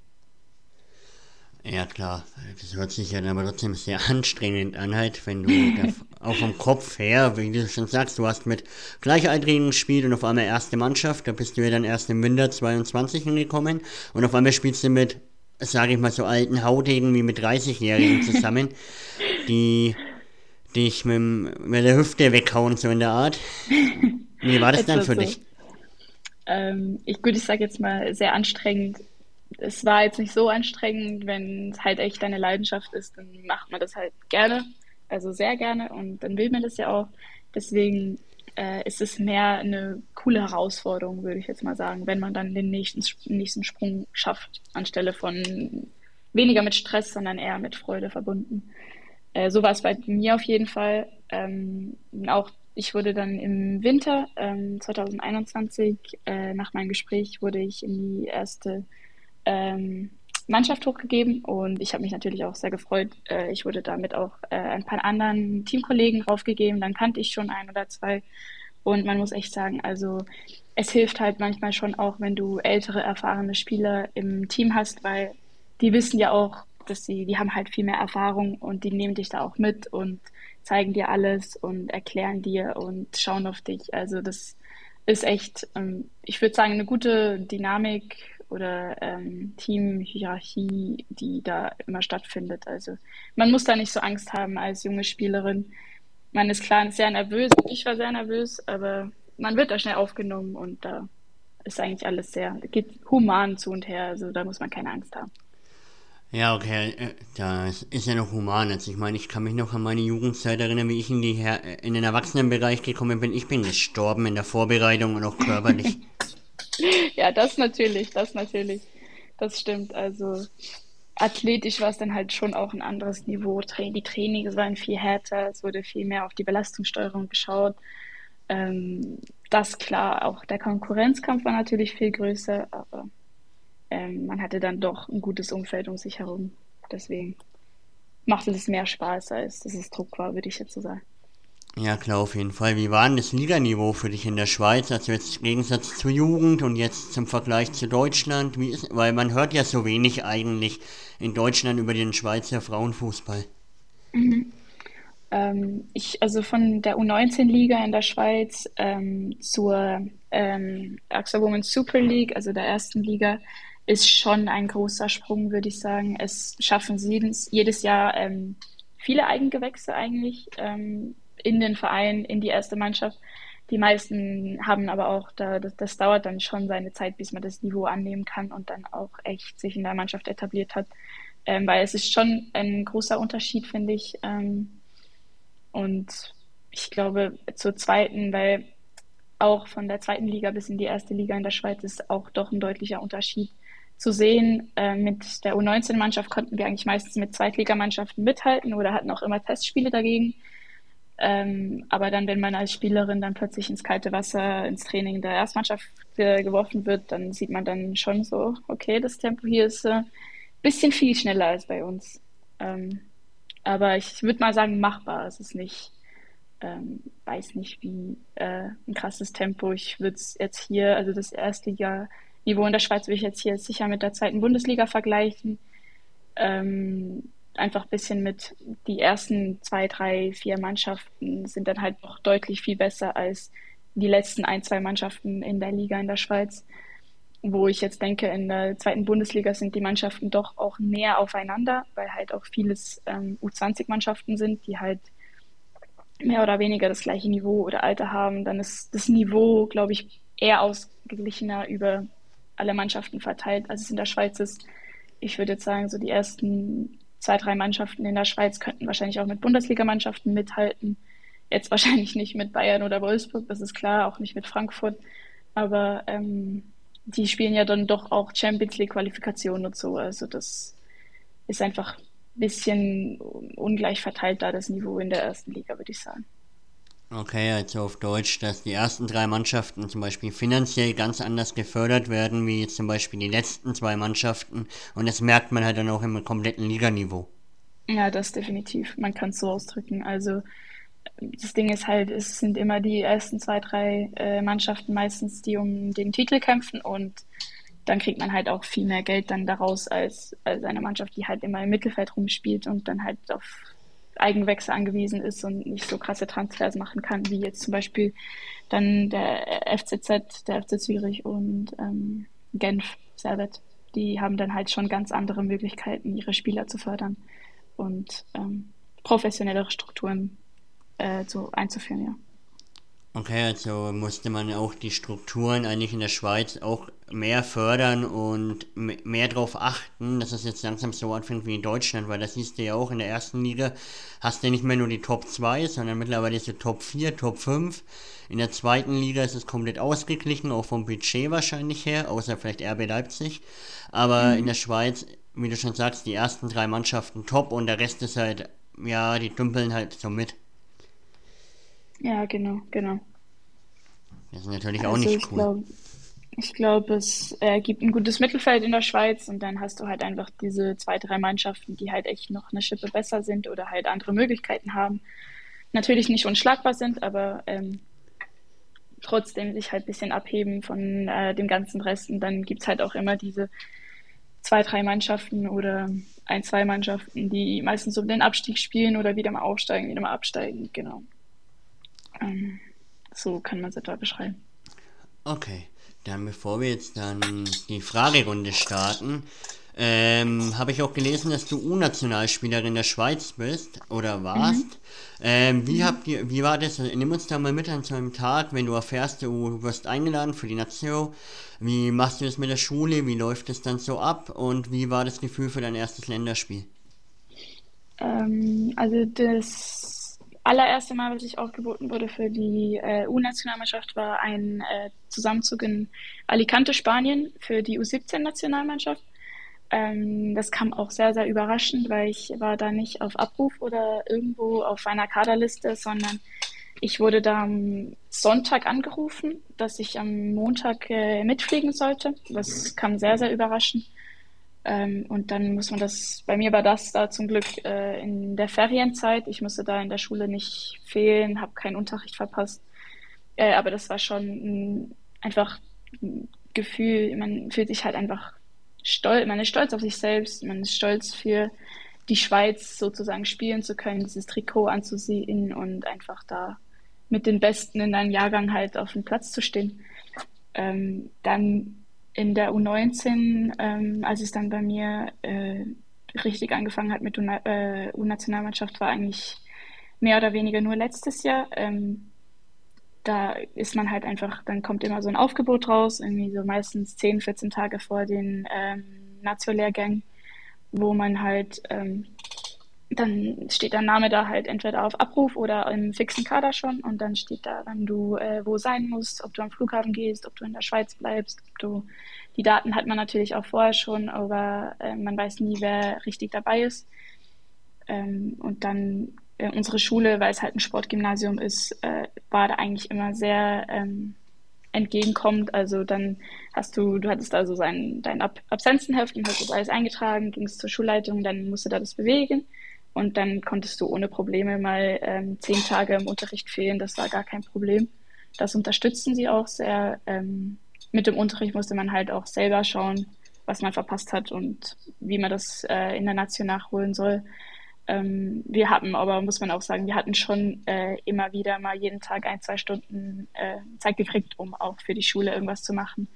Ja, klar. Das hört sich ja dann aber trotzdem sehr anstrengend an, halt, wenn du auch *laughs* vom Kopf her, wie du schon sagst, du hast mit Gleichaltrigen gespielt und auf einmal erste Mannschaft, da bist du ja dann erst im Winter 22 hingekommen und auf einmal spielst du mit, sage ich mal, so alten Hautigen wie mit 30-Jährigen zusammen, *laughs* die dich mit, mit der Hüfte weghauen, so in der Art. Wie war das dann für so. dich? Ähm, ich gut, ich sage jetzt mal sehr anstrengend. Es war jetzt nicht so anstrengend, wenn es halt echt deine Leidenschaft ist, dann macht man das halt gerne, also sehr gerne und dann will man das ja auch. Deswegen äh, ist es mehr eine coole Herausforderung, würde ich jetzt mal sagen, wenn man dann den nächsten, nächsten Sprung schafft, anstelle von weniger mit Stress, sondern eher mit Freude verbunden. Äh, so war es bei mir auf jeden Fall. Ähm, auch ich wurde dann im Winter ähm, 2021, äh, nach meinem Gespräch, wurde ich in die erste ähm, Mannschaft hochgegeben und ich habe mich natürlich auch sehr gefreut. Äh, ich wurde damit auch äh, ein paar anderen Teamkollegen raufgegeben, dann kannte ich schon ein oder zwei und man muss echt sagen, also es hilft halt manchmal schon auch, wenn du ältere, erfahrene Spieler im Team hast, weil die wissen ja auch, dass sie, die haben halt viel mehr Erfahrung und die nehmen dich da auch mit und zeigen dir alles und erklären dir und schauen auf dich. Also das ist echt, ähm, ich würde sagen, eine gute Dynamik oder ähm, Teamhierarchie, die da immer stattfindet. Also man muss da nicht so Angst haben als junge Spielerin. Man ist klar sehr nervös. Ich war sehr nervös, aber man wird da schnell aufgenommen und da ist eigentlich alles sehr, geht human zu und her. Also da muss man keine Angst haben. Ja, okay, äh, das ist ja noch human. Also ich meine, ich kann mich noch an meine Jugendzeit erinnern, wie ich in, die Her in den Erwachsenenbereich gekommen bin. Ich bin gestorben in der Vorbereitung und auch körperlich. *laughs* ja, das natürlich, das natürlich. Das stimmt. Also athletisch war es dann halt schon auch ein anderes Niveau. Die Trainings waren viel härter, es wurde viel mehr auf die Belastungssteuerung geschaut. Ähm, das klar, auch der Konkurrenzkampf war natürlich viel größer, aber ähm, man hatte dann doch ein gutes Umfeld um sich herum. Deswegen machte es mehr Spaß, als dass es Druck war, würde ich jetzt so sagen. Ja, klar, auf jeden Fall. Wie war denn das Liganiveau für dich in der Schweiz? Also jetzt im Gegensatz zur Jugend und jetzt zum Vergleich zu Deutschland? Wie ist, weil man hört ja so wenig eigentlich in Deutschland über den Schweizer Frauenfußball. Mhm. Ähm, ich, also von der U19-Liga in der Schweiz ähm, zur ähm, AXA Women's Super League, also der ersten Liga, ist schon ein großer Sprung, würde ich sagen. Es schaffen sie jedes, Jahr ähm, viele Eigengewächse eigentlich ähm, in den Verein, in die erste Mannschaft. Die meisten haben aber auch, da, das, das, dauert dann schon seine Zeit, bis man das Niveau annehmen kann und dann auch echt sich in der Mannschaft etabliert hat. Ähm, weil es ist schon ein großer Unterschied, finde ich. Ähm, und ich glaube zur zweiten, weil auch von der zweiten Liga bis in die erste Liga in der Schweiz ist auch doch ein deutlicher Unterschied zu sehen. Äh, mit der U19-Mannschaft konnten wir eigentlich meistens mit Zweitligamannschaften mithalten oder hatten auch immer Testspiele dagegen. Ähm, aber dann, wenn man als Spielerin dann plötzlich ins kalte Wasser, ins Training der Erstmannschaft äh, geworfen wird, dann sieht man dann schon so, okay, das Tempo hier ist ein äh, bisschen viel schneller als bei uns. Äh, Ähm, aber ich würde mal sagen, machbar. Es ist nicht, ähm, weiß nicht, wie äh, ein krasses Tempo. Ich würde es jetzt hier, also das Erstliga-Niveau in der Schweiz würde ich jetzt hier sicher mit der zweiten Bundesliga vergleichen. Ähm, einfach ein bisschen mit die ersten zwei, drei, vier Mannschaften sind dann halt noch deutlich viel besser als die letzten ein, zwei Mannschaften in der Liga in der Schweiz. Wo ich jetzt denke, in der zweiten Bundesliga sind die Mannschaften doch auch näher aufeinander, weil halt auch vieles ähm, U20-Mannschaften sind, die halt mehr oder weniger das gleiche Niveau oder Alter haben. Dann ist das Niveau, glaube ich, eher ausgeglichener über alle Mannschaften verteilt, als es in der Schweiz ist. Ich würde jetzt sagen, so die ersten zwei, drei Mannschaften in der Schweiz könnten wahrscheinlich auch mit Bundesligamannschaften mithalten. Jetzt *laughs* wahrscheinlich nicht mit Bayern oder Wolfsburg, das ist klar, auch nicht mit Frankfurt. Aber ähm, die spielen ja dann doch auch Champions League Qualifikationen und so. Also das ist einfach ein bisschen ungleich verteilt da das Niveau in der ersten Liga, würde ich sagen. Okay, also auf Deutsch, dass die ersten drei Mannschaften zum Beispiel finanziell ganz anders gefördert werden, wie zum Beispiel die letzten zwei Mannschaften. Und das merkt man halt dann auch im kompletten Liganiveau. Ja, das definitiv. Man kann es so ausdrücken. Also das Ding ist halt, es sind immer die ersten zwei, drei äh, Mannschaften meistens, die um den Titel kämpfen und dann kriegt man halt auch viel mehr Geld dann daraus als, als eine Mannschaft, die halt immer im Mittelfeld rumspielt und dann halt auf Eigenwechsel angewiesen ist und nicht so krasse Transfers machen kann, wie jetzt zum Beispiel dann der FCZ, der FC Zürich und ähm, Genf, Servet. Die haben dann halt schon ganz andere Möglichkeiten, ihre Spieler zu fördern und ähm, professionellere Strukturen äh, so einzuführen, ja. Okay, also musste man auch die Strukturen eigentlich in der Schweiz auch mehr fördern und mehr darauf achten, dass es jetzt langsam so anfängt wie in Deutschland, weil das siehst du ja auch in der ersten Liga, hast du nicht mehr nur die Top 2, sondern mittlerweile ist die Top 4, Top 5. In der zweiten Liga ist es komplett ausgeglichen, auch vom Budget wahrscheinlich her, außer vielleicht RB Leipzig. Aber mhm. in der Schweiz, wie du schon sagst, die ersten drei Mannschaften top und der Rest ist halt, ja, die dümpeln halt so mit. Ja, genau, genau. Das ist natürlich also auch nicht ich cool. Glaub, ich glaube, es äh, gibt ein gutes Mittelfeld in der Schweiz und dann hast du halt einfach diese zwei, drei Mannschaften, die halt echt noch eine Schippe besser sind oder halt andere Möglichkeiten haben. Natürlich nicht unschlagbar sind, aber ähm, trotzdem sich halt ein bisschen abheben von äh, dem ganzen Rest. Und dann gibt es halt auch immer diese zwei, drei Mannschaften oder ein, zwei Mannschaften, die meistens um den Abstieg spielen oder wieder mal aufsteigen, wieder mal absteigen. Genau. Ähm, so kann man es etwa beschreiben. Okay, dann bevor wir jetzt dann die Fragerunde starten, ähm, habe ich auch gelesen, dass du U-Nationalspielerin der Schweiz bist oder warst. Mhm. Ähm, wie, mhm. habt ihr, wie war das? Nimm uns da mal mit an so einem Tag, wenn du erfährst, du wirst eingeladen für die Nation. Wie machst du das mit der Schule? Wie läuft es dann so ab? Und wie war das Gefühl für dein erstes Länderspiel? Ähm, also das allererste Mal, was ich aufgeboten wurde für die äh, U-Nationalmannschaft, war ein äh, Zusammenzug in Alicante, Spanien, für die U17-Nationalmannschaft. Ähm, das kam auch sehr, sehr überraschend, weil ich war da nicht auf Abruf oder irgendwo auf einer Kaderliste, sondern ich wurde da am Sonntag angerufen, dass ich am Montag äh, mitfliegen sollte. Das kam sehr, sehr überraschend. Ähm, und dann muss man das, bei mir war das da zum Glück äh, in der Ferienzeit. Ich musste da in der Schule nicht fehlen, habe keinen Unterricht verpasst. Äh, aber das war schon ein, einfach ein Gefühl, man fühlt sich halt einfach stolz, man ist stolz auf sich selbst, man ist stolz für die Schweiz sozusagen spielen zu können, dieses Trikot anzusehen und einfach da mit den Besten in einem Jahrgang halt auf dem Platz zu stehen. Ähm, dann in der U19, ähm, als es dann bei mir äh, richtig angefangen hat mit äh, U-Nationalmannschaft, war eigentlich mehr oder weniger nur letztes Jahr. Ähm, da ist man halt einfach, dann kommt immer so ein Aufgebot raus, irgendwie so meistens 10, 14 Tage vor den ähm, Nazio-Lehrgängen, wo man halt ähm, dann steht dein Name da halt entweder auf Abruf oder im fixen Kader schon und dann steht da, wenn du äh, wo sein musst, ob du am Flughafen gehst, ob du in der Schweiz bleibst, ob du die Daten hat man natürlich auch vorher schon, aber äh, man weiß nie, wer richtig dabei ist. Ähm, und dann äh, unsere Schule, weil es halt ein Sportgymnasium ist, äh, war da eigentlich immer sehr ähm, entgegenkommt. Also dann hast du, du hattest also sein, dein Ab Absenzenheft und hast das alles eingetragen, gingst zur Schulleitung, dann musst du da das bewegen und dann konntest du ohne Probleme mal ähm, zehn Tage im Unterricht fehlen. Das war gar kein Problem. Das unterstützen sie auch sehr. Ähm, mit dem Unterricht musste man halt auch selber schauen, was man verpasst hat und wie man das äh, in der Nation nachholen soll. Ähm, wir hatten aber, muss man auch sagen, wir hatten schon äh, immer wieder mal jeden Tag ein, zwei Stunden äh, Zeit gekriegt, um auch für die Schule irgendwas zu machen.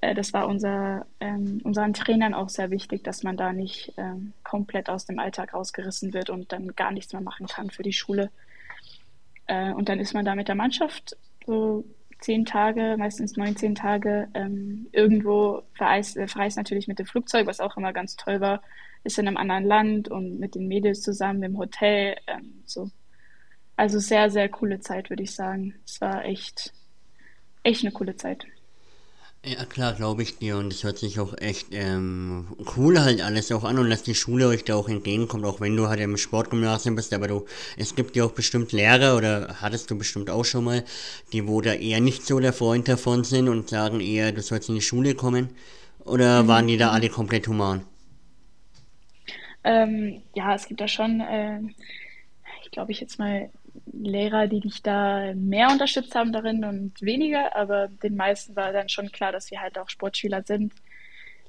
Äh, das war unser, ähm, unseren Trainern auch sehr wichtig, dass man da nicht ähm, komplett aus dem Alltag rausgerissen wird und dann gar nichts mehr machen kann für die Schule. Äh, und dann ist man da mit der Mannschaft so zehn Tage, meistens 19 Tage, ähm, irgendwo verreist, äh, verreist natürlich mit dem Flugzeug, was auch immer ganz toll war, ist in einem anderen Land und mit den Mädels zusammen im Hotel. Ähm, so. Also sehr, sehr coole Zeit, würde ich sagen. Es war echt, echt eine coole Zeit. Ja, klar, glaube ich dir. Und es hört sich auch echt ähm, cool halt alles auch an und dass die Schule euch da auch entgegenkommt, auch wenn du halt im Sportgymnasium bist. Aber du, es gibt ja auch bestimmt Lehrer oder hattest du bestimmt auch schon mal, die wo da eher nicht so der Freund davon sind und sagen eher, du sollst in die Schule kommen. Oder mhm. waren die da alle komplett human? Ähm, ja, es gibt da schon, äh, ich glaube ich jetzt mal Lehrer, die dich da mehr unterstützt haben darin und weniger, aber den meisten war dann schon klar, dass wir halt auch Sportschüler sind,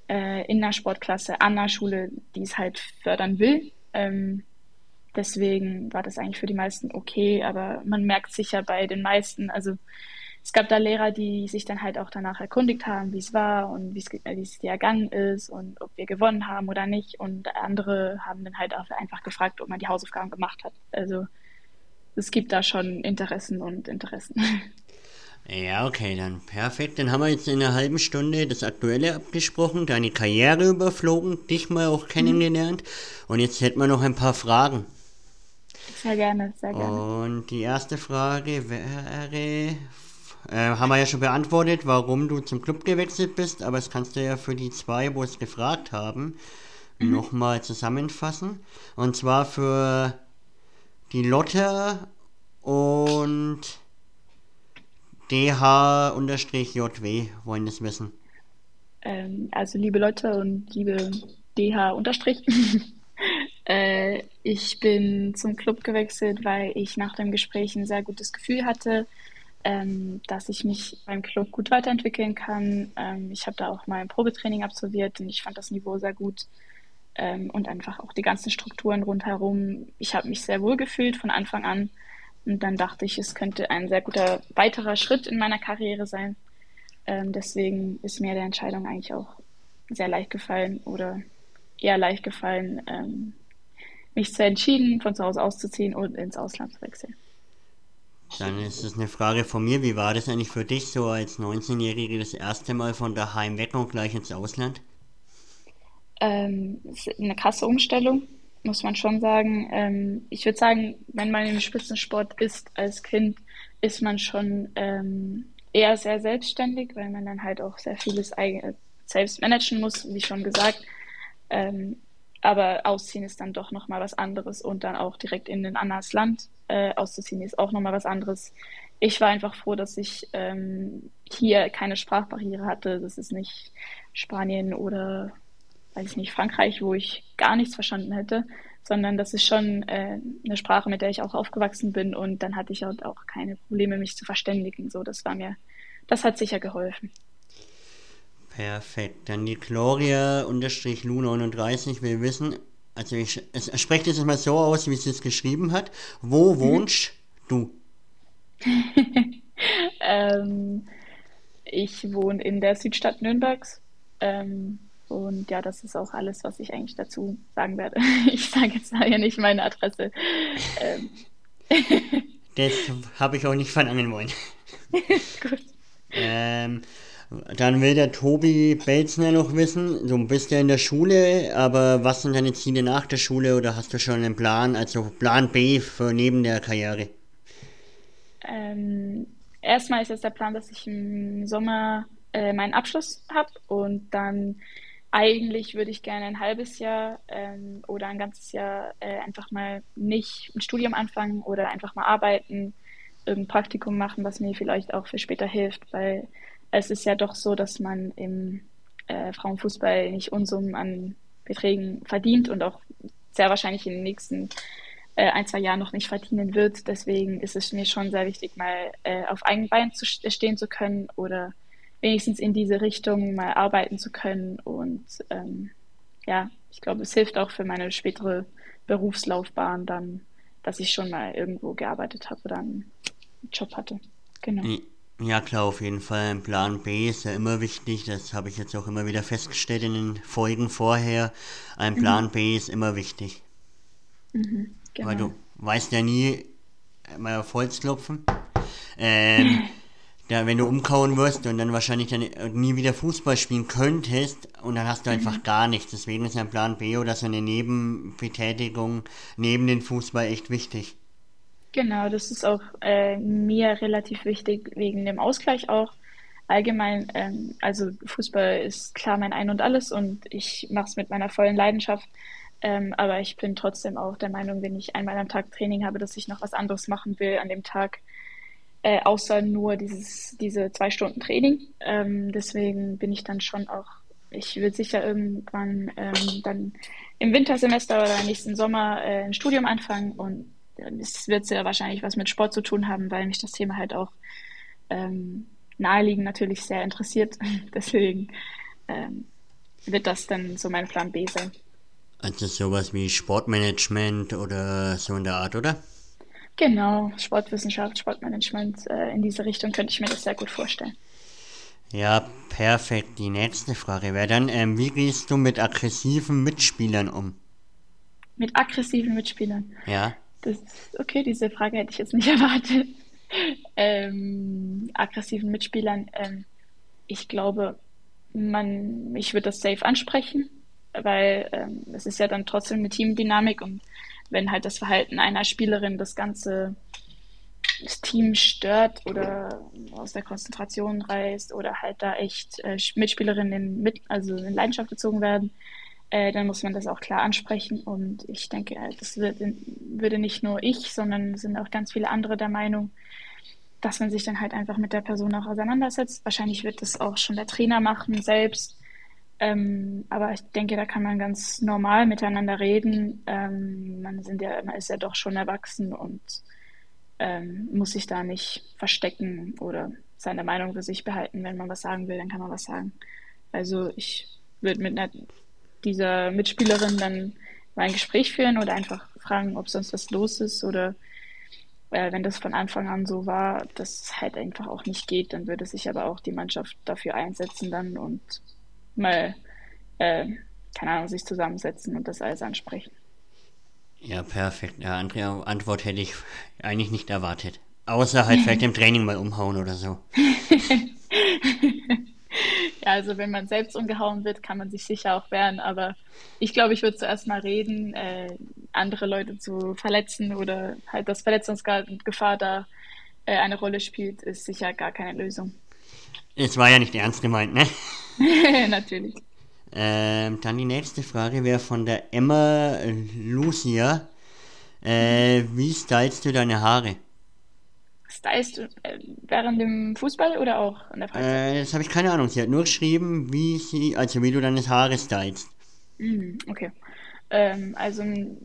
äh, in der Sportklasse, an der Schule, die es halt fördern will. Ähm, deswegen war das eigentlich für die meisten okay, aber man merkt sicher bei den meisten, also es gab da Lehrer, die sich dann halt auch danach erkundigt haben, wie es war und wie es dir ergangen ist und ob wir gewonnen haben oder nicht. Und andere haben dann halt auch einfach gefragt, ob man die Hausaufgaben gemacht hat. Also es gibt da schon Interessen und Interessen. Ja, okay, dann perfekt. Dann haben wir jetzt in einer halben Stunde das Aktuelle abgesprochen, deine Karriere überflogen, dich mal auch kennengelernt. Und jetzt hätten wir noch ein paar Fragen. Sehr gerne, sehr gerne. Und die erste Frage wäre äh, haben wir ja schon beantwortet, warum du zum Club gewechselt bist, aber das kannst du ja für die zwei, wo es gefragt haben, mhm. nochmal zusammenfassen. Und zwar für die Lotte und DH-JW wollen das wissen. Ähm, also liebe Lotte und liebe DH- *laughs* äh, ich bin zum Club gewechselt, weil ich nach dem Gespräch ein sehr gutes Gefühl hatte ähm, dass ich mich beim Club gut weiterentwickeln kann. Ähm, ich habe da auch mal ein Probetraining absolviert und ich fand das Niveau sehr gut ähm, und einfach auch die ganzen Strukturen rundherum. Ich habe mich sehr wohl gefühlt von Anfang an und dann dachte ich, es könnte ein sehr guter weiterer Schritt in meiner Karriere sein. Ähm, deswegen ist mir der Entscheidung eigentlich auch sehr leicht gefallen oder eher leicht gefallen, ähm, mich zu entschieden, von zu Hause auszuziehen und ins Ausland zu wechseln. Dann ist es eine Frage von mir. Wie war das eigentlich für dich so als 19-Jährige das erste Mal von daheim weg und gleich ins Ausland? Ähm, eine krasse Umstellung, muss man schon sagen. Ähm, ich würde sagen, wenn man im Spitzensport ist als Kind, ist man schon ähm, eher sehr selbstständig, weil man dann halt auch sehr vieles selbst managen muss, wie schon gesagt. Ähm, aber ausziehen ist dann doch nochmal was anderes und dann auch direkt in ein anderes Land äh, auszuziehen ist auch nochmal was anderes. Ich war einfach froh, dass ich ähm, hier keine Sprachbarriere hatte. Das ist nicht Spanien oder, weiß ich nicht, Frankreich, wo ich gar nichts verstanden hätte, sondern das ist schon äh, eine Sprache, mit der ich auch aufgewachsen bin und dann hatte ich halt auch keine Probleme, mich zu verständigen. So, das war mir, das hat sicher geholfen. Perfekt. Dann die Gloria-Lu39 will wissen, also ich, es, es spricht es mal so aus, wie sie es geschrieben hat. Wo mhm. wohnst du? *laughs* ähm, ich wohne in der Südstadt Nürnbergs. Ähm, und ja, das ist auch alles, was ich eigentlich dazu sagen werde. *laughs* Ich sage jetzt ja nicht meine Adresse. Ähm. *laughs* Das habe ich auch nicht verlangen wollen. *laughs* Gut. Ähm, dann will der Tobi Belzner noch wissen, du bist ja in der Schule, aber was sind deine Ziele nach der Schule oder hast du schon einen Plan, also Plan B für neben der Karriere? Ähm, erstmal ist jetzt der Plan, dass ich im Sommer äh, meinen Abschluss habe und dann eigentlich würde ich gerne ein halbes Jahr ähm, oder ein ganzes Jahr äh, einfach mal nicht ein Studium anfangen oder einfach mal arbeiten irgendein Praktikum machen, was mir vielleicht auch für später hilft, weil es ist ja doch so, dass man im äh, Frauenfußball nicht Unsummen an Beträgen verdient und auch sehr wahrscheinlich in den nächsten äh, ein, zwei Jahren noch nicht verdienen wird. Deswegen ist es mir schon sehr wichtig, mal äh, auf eigenen Beinen zu stehen zu können oder wenigstens in diese Richtung mal arbeiten zu können. Und ähm, ja, ich glaube, es hilft auch für meine spätere Berufslaufbahn dann, dass ich schon mal irgendwo gearbeitet habe oder einen Job hatte. Genau. Ja, klar, auf jeden Fall. Ein Plan B ist ja immer wichtig. Das habe ich jetzt auch immer wieder festgestellt in den Folgen vorher. Ein mhm. Plan mhm. B ist immer wichtig. Mhm, genau. Weil du weißt ja nie, mal auf Holz klopfen. Ähm, *laughs* ja, wenn du umkauen wirst und dann wahrscheinlich dann nie wieder Fußball spielen könntest und dann hast du einfach mhm. gar nichts. Deswegen ist ein Plan B oder so eine Nebenbetätigung neben dem Fußball echt wichtig. Genau, das ist auch äh, mir relativ wichtig wegen dem Ausgleich auch. Allgemein, ähm, also Fußball ist klar mein Ein und alles und ich mache es mit meiner vollen Leidenschaft. Ähm, aber ich bin trotzdem auch der Meinung, wenn ich einmal am Tag Training habe, dass ich noch was anderes machen will an dem Tag äh, außer nur dieses, diese zwei Stunden Training. Ähm, deswegen bin ich dann schon auch, ich will sicher irgendwann ähm, dann im Wintersemester oder nächsten Sommer äh, ein Studium anfangen und es wird sehr wahrscheinlich was mit Sport zu tun haben, weil mich das Thema halt auch ähm, naheliegend natürlich sehr interessiert. *laughs* Deswegen ähm, wird das dann so mein Plan B sein. Also sowas wie Sportmanagement oder so in der Art, oder? Genau, Sportwissenschaft, Sportmanagement, äh, in diese Richtung könnte ich mir das sehr gut vorstellen. Ja, perfekt. Die nächste Frage wäre dann, ähm, wie gehst du mit aggressiven Mitspielern um? Mit aggressiven Mitspielern? Ja. Das, okay, diese Frage hätte ich jetzt nicht *laughs* erwartet. ähm, aggressiven Mitspielern, ähm, ich glaube, man, ich würde das safe ansprechen, weil ähm, es ist ja dann trotzdem eine Teamdynamik und wenn halt das Verhalten einer Spielerin das ganze Team stört oder aus der Konzentration reißt oder halt da echt äh, Mitspielerinnen mit, also in Leidenschaft gezogen werden, äh, dann muss man das auch klar ansprechen. Und ich denke, halt, das wird, würde nicht nur ich, sondern sind auch ganz viele andere der Meinung, dass man sich dann halt einfach mit der Person auch auseinandersetzt. Wahrscheinlich wird das auch schon der Trainer machen selbst ähm, aber ich denke, da kann man ganz normal miteinander reden. Ähm, man, sind ja, man ist ja doch schon erwachsen und ähm, muss sich da nicht verstecken oder seine Meinung für sich behalten. Wenn man was sagen will, dann kann man was sagen. Also ich würde mit einer, dieser Mitspielerin dann mal ein Gespräch führen oder einfach fragen, ob sonst was los ist oder äh, wenn das von Anfang an so war, dass es halt einfach auch nicht geht, dann würde sich aber auch die Mannschaft dafür einsetzen dann und mal, äh, keine Ahnung, sich zusammensetzen und das alles ansprechen. Ja, perfekt. Ja, andere Antwort hätte ich eigentlich nicht erwartet. Außer halt vielleicht im Training mal umhauen oder so. *laughs* ja, also wenn man selbst umgehauen wird, kann man sich sicher auch wehren, aber ich glaube, ich würde zuerst mal reden, äh, andere Leute zu verletzen oder halt das Verletzungsgefahr da äh, eine Rolle spielt, ist sicher gar keine Lösung. Es war ja nicht ernst gemeint, ne? *laughs* Natürlich. Ähm, dann die nächste Frage wäre von der Emma Lucia. Äh, wie stylst du deine Haare? Stylst du äh, während dem Fußball oder auch in der Freizeit? Äh, das habe ich keine Ahnung. Sie hat nur geschrieben, wie sie, also wie du deine Haare stylst. Mhm, okay. Ähm, also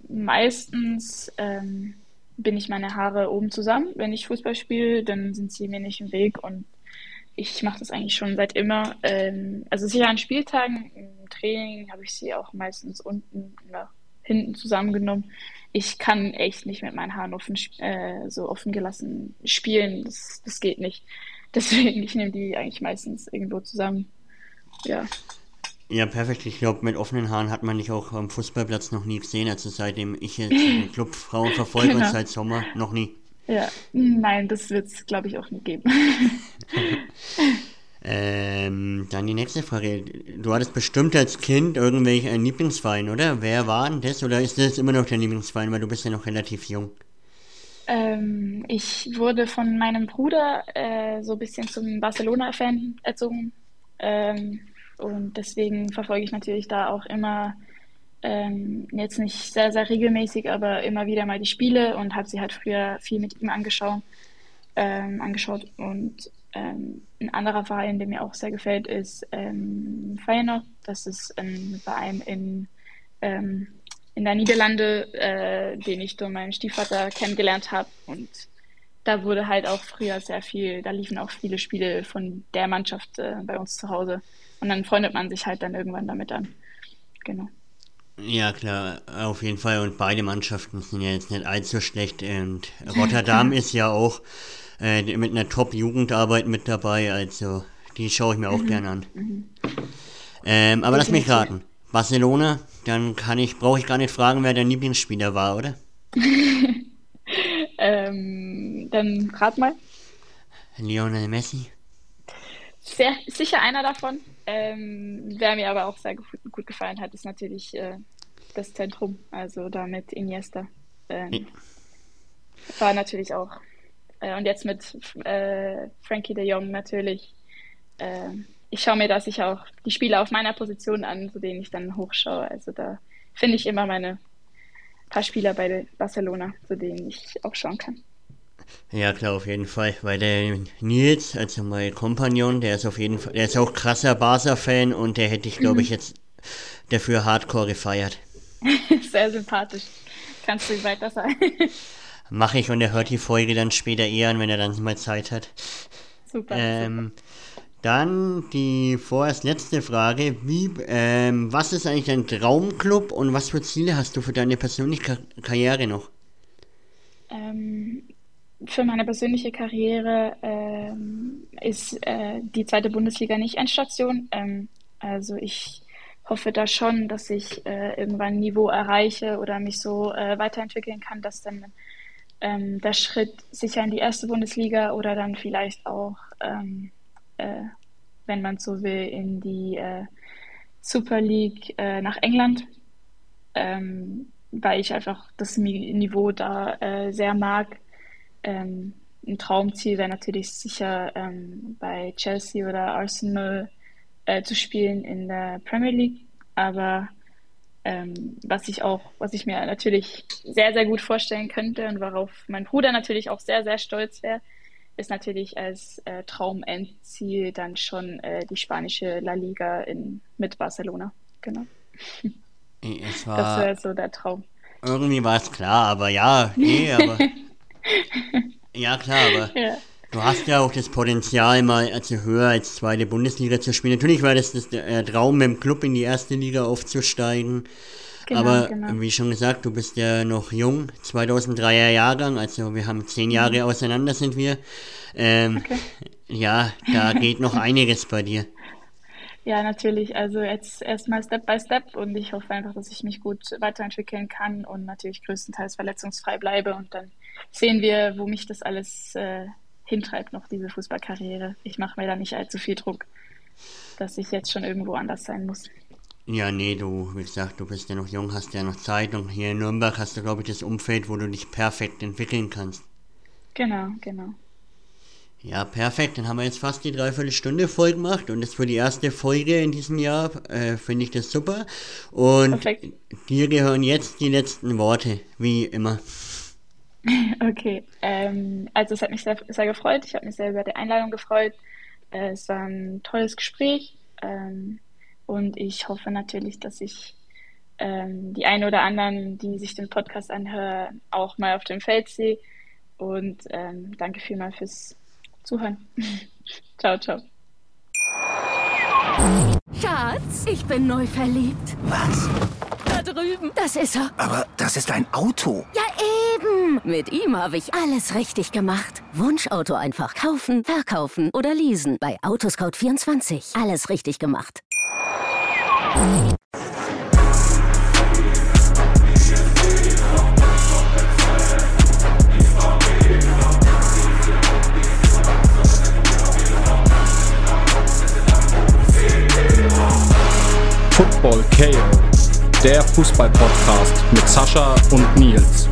meistens ähm, bin ich meine Haare oben zusammen. Wenn ich Fußball spiele, dann sind sie mir nicht im Weg und ich mache das eigentlich schon seit immer. Ähm, also sicher an Spieltagen, im Training habe ich sie auch meistens unten nach hinten zusammengenommen. Ich kann echt nicht mit meinen Haaren offen, äh, so offen gelassen spielen. Das, das geht nicht. *laughs* Deswegen, ich nehme die eigentlich meistens irgendwo zusammen. Ja. Ja, perfekt. Ich glaube, mit offenen Haaren hat man dich auch am Fußballplatz noch nie gesehen. Also seitdem ich jetzt den *laughs* Club Frauen verfolge genau. und seit Sommer noch nie. Ja, nein, das wird es, glaube ich, auch nicht geben. *laughs* ähm, dann die nächste Frage. Du hattest bestimmt als Kind irgendwelche einen Lieblingsverein, oder? Wer war denn das? Oder ist das immer noch dein Lieblingsverein, weil du bist ja noch relativ jung? Ähm, ich wurde von meinem Bruder äh, so ein bisschen zum Barcelona-Fan erzogen. Ähm, und deswegen verfolge ich natürlich da auch immer ähm, jetzt nicht sehr, sehr regelmäßig, aber immer wieder mal die Spiele und habe sie halt früher viel mit ihm angeschaut. ähm, angeschaut. Und ähm, ein anderer Verein, der mir auch sehr gefällt, ist ähm, Feyenoord. Das ist ein Verein in, ähm, in der Niederlande, äh, den ich durch meinen Stiefvater kennengelernt habe. Und da wurde halt auch früher sehr viel, da liefen auch viele Spiele von der Mannschaft äh, bei uns zu Hause. Und dann freundet man sich halt dann irgendwann damit an. Genau. Ja, klar, auf jeden Fall. Und beide Mannschaften sind ja jetzt nicht allzu schlecht. Und Rotterdam *laughs* ist ja auch äh, mit einer Top-Jugendarbeit mit dabei. Also, die schaue ich mir auch mhm. gerne an. Mhm. Ähm, aber lass mich raten. Barcelona, dann kann ich, brauche ich gar nicht fragen, wer dein Lieblingsspieler war, oder? *laughs* ähm, dann rat mal. Lionel Messi. Sehr, sicher einer davon. Ähm, wer mir aber auch sehr gut, gut gefallen hat, ist natürlich äh, das Zentrum, also da mit Iniesta. Ähm, ja. War natürlich auch. Äh, und jetzt mit äh, Frankie de Jong natürlich. Äh, ich schaue mir da sicher auch die Spiele auf meiner Position an, zu denen ich dann hochschaue. Also da finde ich immer meine paar Spieler bei Barcelona, zu denen ich auch schauen kann. Ja, klar, auf jeden Fall. Weil der Nils, also mein Kompagnon, der ist auf jeden Fall, der ist auch krasser Barca-Fan und der hätte ich, glaube ich, mhm. jetzt dafür hardcore gefeiert. *laughs* Sehr sympathisch. Kannst du weiter sagen. *laughs* Mache ich und er hört die Folge dann später eher an, wenn er dann mal Zeit hat. Super. Ähm, super. Dann die vorerst letzte Frage. Wie, ähm, was ist eigentlich dein Traumclub und was für Ziele hast du für deine persönliche Karriere noch? Ähm, für meine persönliche Karriere ähm, ist äh, die zweite Bundesliga nicht Endstation. Ähm, also ich hoffe da schon, dass ich äh, irgendwann ein Niveau erreiche oder mich so äh, weiterentwickeln kann, dass dann ähm, der Schritt sicher in die erste Bundesliga oder dann vielleicht auch, ähm, äh, wenn man so will, in die äh, Super League äh, nach England. Ähm, weil ich einfach das Niveau da sehr mag ähm, ein Traumziel wäre natürlich sicher ähm, bei Chelsea oder Arsenal äh, zu spielen in der Premier League. Aber ähm, was ich auch, was ich mir natürlich sehr, sehr gut vorstellen könnte und worauf mein Bruder natürlich auch sehr, sehr stolz wäre, ist natürlich als äh, Traumendziel dann schon äh, die spanische La Liga in, mit Barcelona. Genau. Es war das wäre so der Traum. Irgendwie war es klar, aber ja, nee, aber *laughs* ja, klar, aber ja. du hast ja auch das Potenzial, mal also höher als zweite Bundesliga zu spielen. Natürlich war das, das der Traum, mit dem Club in die erste Liga aufzusteigen. Genau, aber genau. wie schon gesagt, du bist ja noch jung, 2003er Jahrgang, also wir haben zehn Jahre mhm. auseinander sind wir. Ähm, okay. Ja, da *laughs* geht noch einiges bei dir. Ja, natürlich. Also jetzt erstmal Step by Step und ich hoffe einfach, dass ich mich gut weiterentwickeln kann und natürlich größtenteils verletzungsfrei bleibe und dann sehen wir, wo mich das alles äh, hintreibt, noch diese Fußballkarriere. Ich mache mir da nicht allzu viel Druck, dass ich jetzt schon irgendwo anders sein muss. Ja, nee, du, wie gesagt, du bist ja noch jung, hast ja noch Zeit und hier in Nürnberg hast du, glaube ich, das Umfeld, wo du dich perfekt entwickeln kannst. Genau, genau. Ja, perfekt. Dann haben wir jetzt fast die Dreiviertelstunde voll gemacht und das für die erste Folge in diesem Jahr äh, finde ich das super. Und perfekt. dir gehören jetzt die letzten Worte, wie immer. *laughs* Okay, ähm, also es hat mich sehr, sehr gefreut. Ich habe mich sehr über die Einladung gefreut. Äh, es war ein tolles Gespräch ähm, und ich hoffe natürlich, dass ich ähm, die einen oder anderen, die sich den Podcast anhören, auch mal auf dem Feld sehe. Und ähm, danke vielmals fürs Zuhören. *laughs* ciao, ciao. Schatz, ich bin neu verliebt. Was? Da drüben. Das ist er. Aber das ist ein Auto. Ja, Mit ihm habe ich alles richtig gemacht. Wunschauto einfach kaufen, verkaufen oder leasen. Bei Autoscout24. Alles richtig gemacht. Football KO, der Fußball-Podcast mit Sascha und Nils.